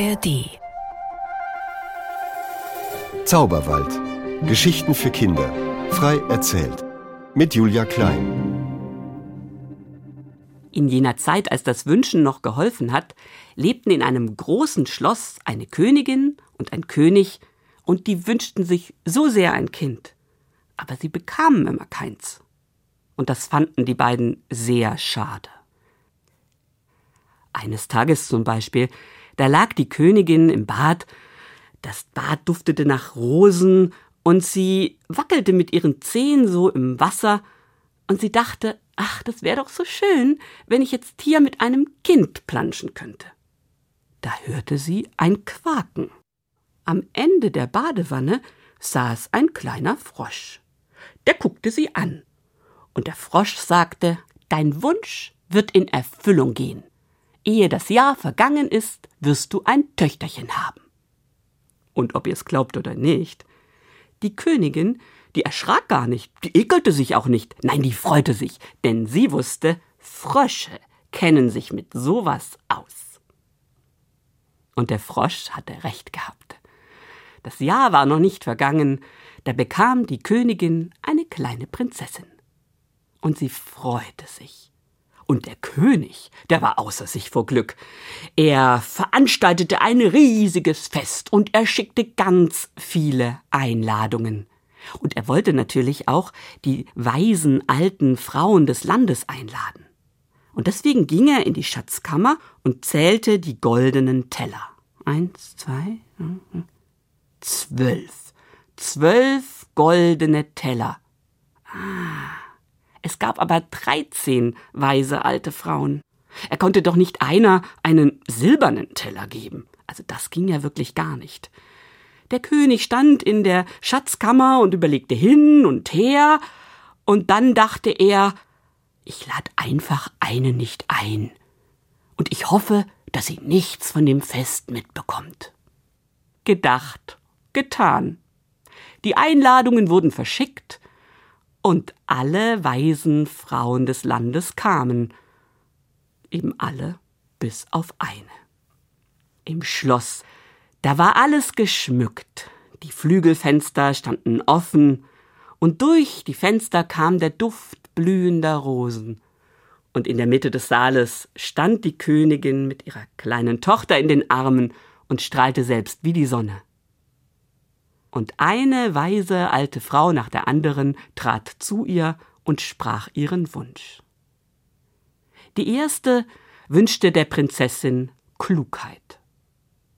ARD Zauberwald. Geschichten für Kinder. Frei erzählt. Mit Julia Klein. In jener Zeit, als das Wünschen noch geholfen hat, lebten in einem großen Schloss eine Königin und ein König, und die wünschten sich so sehr ein Kind. Aber sie bekamen immer keins. Und das fanden die beiden sehr schade. Eines Tages zum Beispiel, da lag die Königin im Bad, das Bad duftete nach Rosen, und sie wackelte mit ihren Zehen so im Wasser, und sie dachte, ach, das wäre doch so schön, wenn ich jetzt hier mit einem Kind planschen könnte. Da hörte sie ein Quaken. Am Ende der Badewanne saß ein kleiner Frosch. Der guckte sie an. Und der Frosch sagte, Dein Wunsch wird in Erfüllung gehen. Ehe das Jahr vergangen ist, wirst du ein Töchterchen haben. Und ob ihr es glaubt oder nicht, die Königin, die erschrak gar nicht, die ekelte sich auch nicht, nein, die freute sich, denn sie wusste, Frösche kennen sich mit sowas aus. Und der Frosch hatte recht gehabt. Das Jahr war noch nicht vergangen, da bekam die Königin eine kleine Prinzessin. Und sie freute sich. Und der König, der war außer sich vor Glück. Er veranstaltete ein riesiges Fest und er schickte ganz viele Einladungen. Und er wollte natürlich auch die weisen alten Frauen des Landes einladen. Und deswegen ging er in die Schatzkammer und zählte die goldenen Teller. Eins, zwei, zwölf. Zwölf goldene Teller. Ah. Es gab aber dreizehn weise alte Frauen. Er konnte doch nicht einer einen silbernen Teller geben. Also das ging ja wirklich gar nicht. Der König stand in der Schatzkammer und überlegte hin und her, und dann dachte er, ich lad einfach eine nicht ein. Und ich hoffe, dass sie nichts von dem Fest mitbekommt. Gedacht, getan. Die Einladungen wurden verschickt, und alle weisen Frauen des Landes kamen, eben alle bis auf eine. Im Schloss, da war alles geschmückt, die Flügelfenster standen offen, und durch die Fenster kam der Duft blühender Rosen, und in der Mitte des Saales stand die Königin mit ihrer kleinen Tochter in den Armen und strahlte selbst wie die Sonne und eine weise alte Frau nach der anderen trat zu ihr und sprach ihren Wunsch. Die erste wünschte der Prinzessin Klugheit,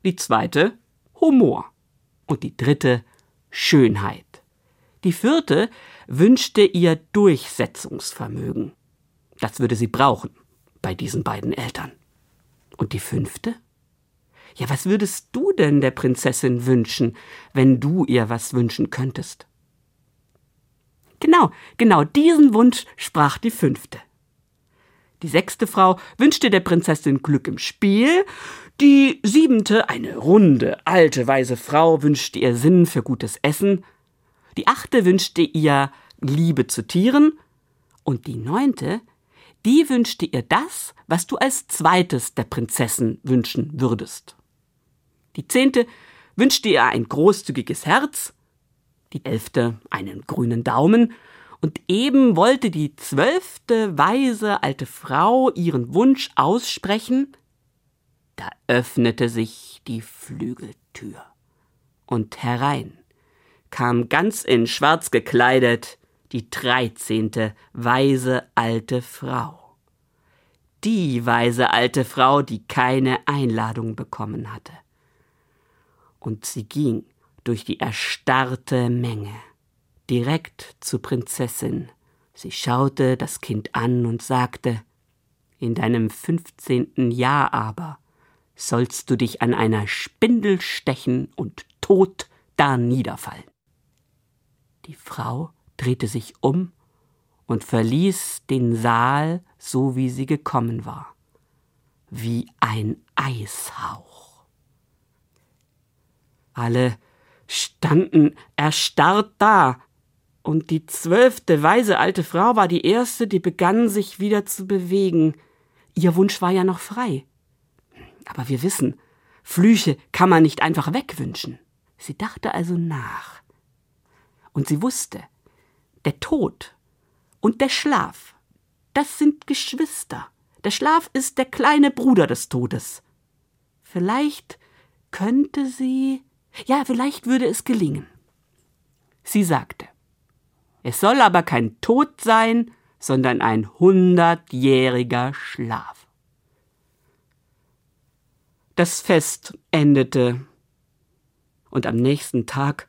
die zweite Humor und die dritte Schönheit. Die vierte wünschte ihr Durchsetzungsvermögen. Das würde sie brauchen bei diesen beiden Eltern. Und die fünfte? Ja, was würdest du denn der Prinzessin wünschen, wenn du ihr was wünschen könntest? Genau, genau diesen Wunsch sprach die fünfte. Die sechste Frau wünschte der Prinzessin Glück im Spiel, die siebente, eine runde, alte, weise Frau, wünschte ihr Sinn für gutes Essen, die achte wünschte ihr Liebe zu Tieren, und die neunte, die wünschte ihr das, was du als zweites der Prinzessin wünschen würdest. Die zehnte wünschte ihr ein großzügiges Herz, die elfte einen grünen Daumen, und eben wollte die zwölfte weise alte Frau ihren Wunsch aussprechen, da öffnete sich die Flügeltür, und herein kam ganz in schwarz gekleidet die dreizehnte weise alte Frau. Die weise alte Frau, die keine Einladung bekommen hatte und sie ging durch die erstarrte Menge direkt zur Prinzessin. Sie schaute das Kind an und sagte In deinem fünfzehnten Jahr aber sollst du dich an einer Spindel stechen und tot da niederfallen. Die Frau drehte sich um und verließ den Saal so wie sie gekommen war, wie ein Eishauch. Alle standen erstarrt da, und die zwölfte weise alte Frau war die erste, die begann sich wieder zu bewegen. Ihr Wunsch war ja noch frei. Aber wir wissen, Flüche kann man nicht einfach wegwünschen. Sie dachte also nach. Und sie wusste, der Tod und der Schlaf, das sind Geschwister. Der Schlaf ist der kleine Bruder des Todes. Vielleicht könnte sie, ja, vielleicht würde es gelingen. Sie sagte, es soll aber kein Tod sein, sondern ein hundertjähriger Schlaf. Das Fest endete, und am nächsten Tag,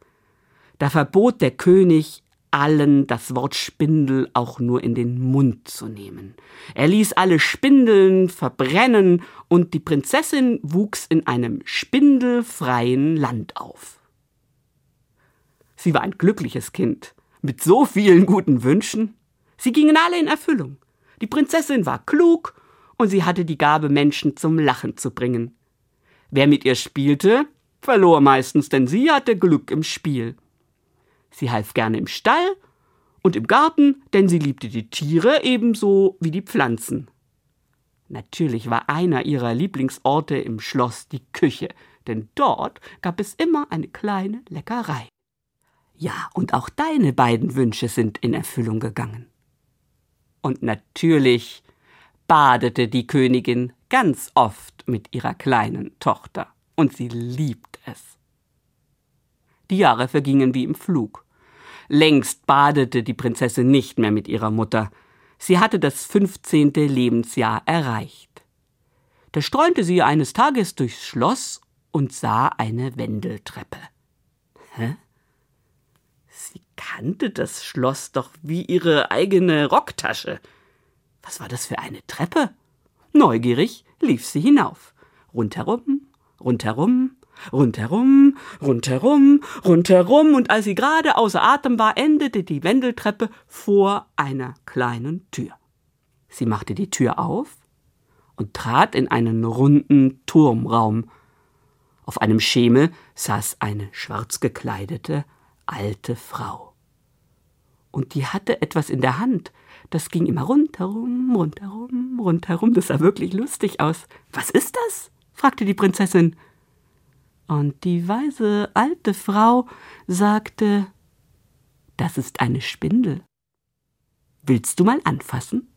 da verbot der König allen das Wort Spindel auch nur in den Mund zu nehmen. Er ließ alle Spindeln verbrennen, und die Prinzessin wuchs in einem spindelfreien Land auf. Sie war ein glückliches Kind, mit so vielen guten Wünschen. Sie gingen alle in Erfüllung. Die Prinzessin war klug, und sie hatte die Gabe, Menschen zum Lachen zu bringen. Wer mit ihr spielte, verlor meistens, denn sie hatte Glück im Spiel. Sie half gerne im Stall und im Garten, denn sie liebte die Tiere ebenso wie die Pflanzen. Natürlich war einer ihrer Lieblingsorte im Schloss die Küche, denn dort gab es immer eine kleine Leckerei. Ja, und auch deine beiden Wünsche sind in Erfüllung gegangen. Und natürlich badete die Königin ganz oft mit ihrer kleinen Tochter, und sie liebt es. Die Jahre vergingen wie im Flug. Längst badete die Prinzessin nicht mehr mit ihrer Mutter. Sie hatte das fünfzehnte Lebensjahr erreicht. Da streunte sie eines Tages durchs Schloss und sah eine Wendeltreppe. Hä? Sie kannte das Schloss doch wie ihre eigene Rocktasche. Was war das für eine Treppe? Neugierig lief sie hinauf. Rundherum, rundherum, Rundherum, rundherum, rundherum, und als sie gerade außer Atem war, endete die Wendeltreppe vor einer kleinen Tür. Sie machte die Tür auf und trat in einen runden Turmraum. Auf einem Schemel saß eine schwarz gekleidete alte Frau. Und die hatte etwas in der Hand, das ging immer rundherum, rundherum, rundherum, das sah wirklich lustig aus. Was ist das? fragte die Prinzessin. Und die weise alte Frau sagte, das ist eine Spindel. Willst du mal anfassen?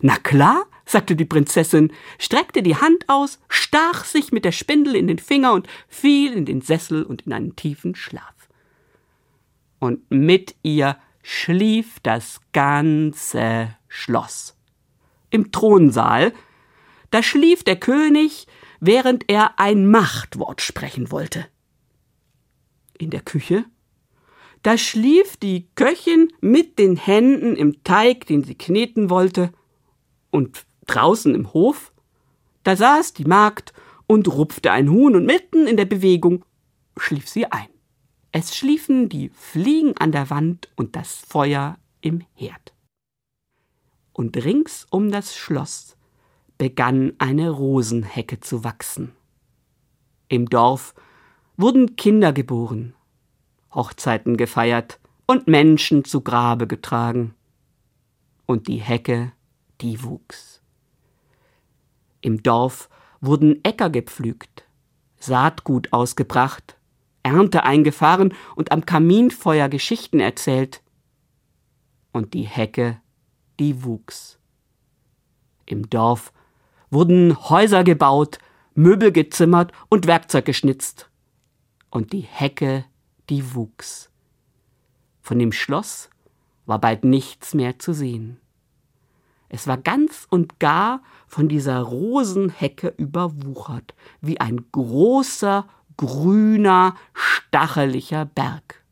Na klar, sagte die Prinzessin, streckte die Hand aus, stach sich mit der Spindel in den Finger und fiel in den Sessel und in einen tiefen Schlaf. Und mit ihr schlief das ganze Schloss. Im Thronsaal, da schlief der König während er ein Machtwort sprechen wollte. In der Küche, da schlief die Köchin mit den Händen im Teig, den sie kneten wollte, und draußen im Hof, da saß die Magd und rupfte ein Huhn, und mitten in der Bewegung schlief sie ein. Es schliefen die Fliegen an der Wand und das Feuer im Herd. Und rings um das Schloss begann eine Rosenhecke zu wachsen. Im Dorf wurden Kinder geboren, Hochzeiten gefeiert und Menschen zu Grabe getragen. Und die Hecke, die wuchs. Im Dorf wurden Äcker gepflügt, Saatgut ausgebracht, Ernte eingefahren und am Kaminfeuer Geschichten erzählt. Und die Hecke, die wuchs. Im Dorf wurden Häuser gebaut, Möbel gezimmert und Werkzeug geschnitzt. Und die Hecke, die wuchs. Von dem Schloss war bald nichts mehr zu sehen. Es war ganz und gar von dieser Rosenhecke überwuchert, wie ein großer, grüner, stacheliger Berg.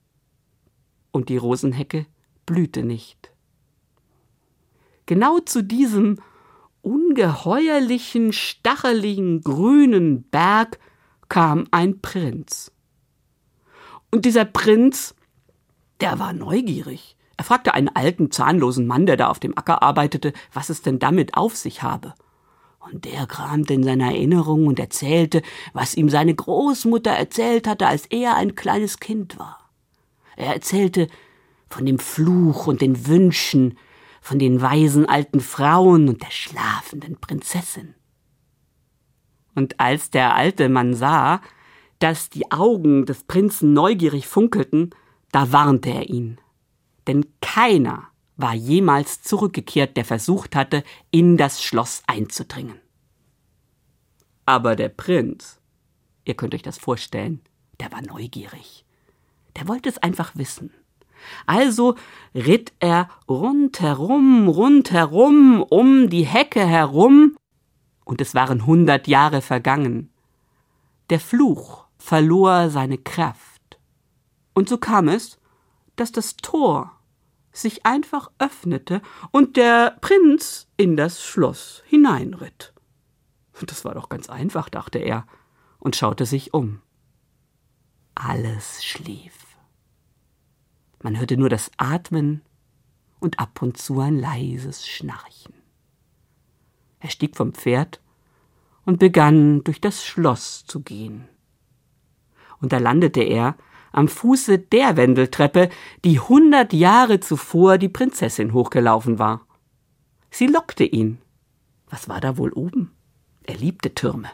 Und die Rosenhecke blühte nicht. Genau zu diesem ungeheuerlichen, stacheligen, grünen Berg kam ein Prinz. Und dieser Prinz, der war neugierig. Er fragte einen alten, zahnlosen Mann, der da auf dem Acker arbeitete, was es denn damit auf sich habe. Und der kramte in seiner Erinnerung und erzählte, was ihm seine Großmutter erzählt hatte, als er ein kleines Kind war. Er erzählte von dem Fluch und den Wünschen, von den weisen alten Frauen und der schlafenden Prinzessin. Und als der alte Mann sah, dass die Augen des Prinzen neugierig funkelten, da warnte er ihn. Denn keiner war jemals zurückgekehrt, der versucht hatte, in das Schloss einzudringen. Aber der Prinz, ihr könnt euch das vorstellen, der war neugierig. Der wollte es einfach wissen. Also ritt er rundherum, rundherum, um die Hecke herum, und es waren hundert Jahre vergangen. Der Fluch verlor seine Kraft. Und so kam es, dass das Tor sich einfach öffnete und der Prinz in das Schloss hineinritt. Das war doch ganz einfach, dachte er und schaute sich um. Alles schlief. Man hörte nur das Atmen und ab und zu ein leises Schnarchen. Er stieg vom Pferd und begann durch das Schloss zu gehen. Und da landete er am Fuße der Wendeltreppe, die hundert Jahre zuvor die Prinzessin hochgelaufen war. Sie lockte ihn. Was war da wohl oben? Er liebte Türme.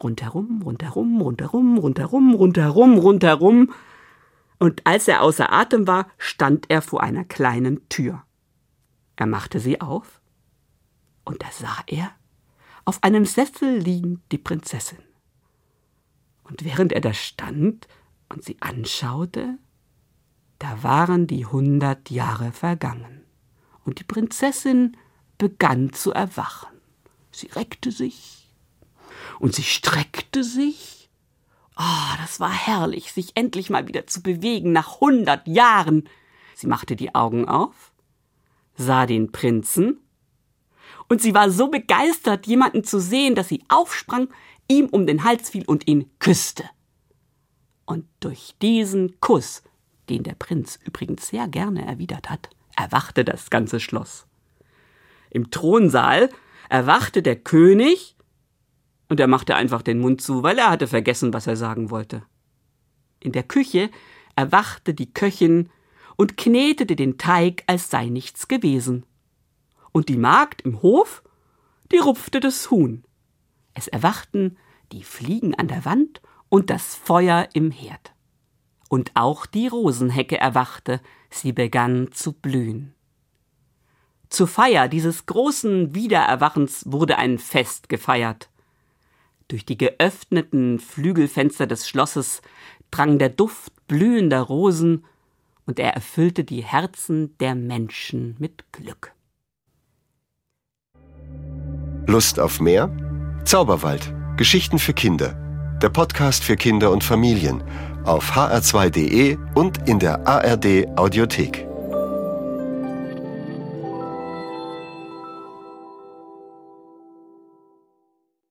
Rundherum, rundherum, rundherum, rundherum, rundherum, rundherum. Und als er außer Atem war, stand er vor einer kleinen Tür. Er machte sie auf, und da sah er auf einem Sessel liegend die Prinzessin. Und während er da stand, und sie anschaute, da waren die hundert Jahre vergangen, und die Prinzessin begann zu erwachen. Sie reckte sich und sie streckte sich. Oh, das war herrlich, sich endlich mal wieder zu bewegen nach hundert Jahren. Sie machte die Augen auf, sah den Prinzen, und sie war so begeistert, jemanden zu sehen, dass sie aufsprang, ihm um den Hals fiel und ihn küsste. Und durch diesen Kuss, den der Prinz übrigens sehr gerne erwidert hat, erwachte das ganze Schloss. Im Thronsaal erwachte der König und er machte einfach den Mund zu, weil er hatte vergessen, was er sagen wollte. In der Küche erwachte die Köchin und knetete den Teig, als sei nichts gewesen. Und die Magd im Hof, die rupfte das Huhn. Es erwachten die Fliegen an der Wand und das Feuer im Herd. Und auch die Rosenhecke erwachte, sie begann zu blühen. Zur Feier dieses großen Wiedererwachens wurde ein Fest gefeiert. Durch die geöffneten Flügelfenster des Schlosses drang der Duft blühender Rosen, und er erfüllte die Herzen der Menschen mit Glück. Lust auf mehr? Zauberwald. Geschichten für Kinder der Podcast für Kinder und Familien auf hr2.de und in der ARD Audiothek.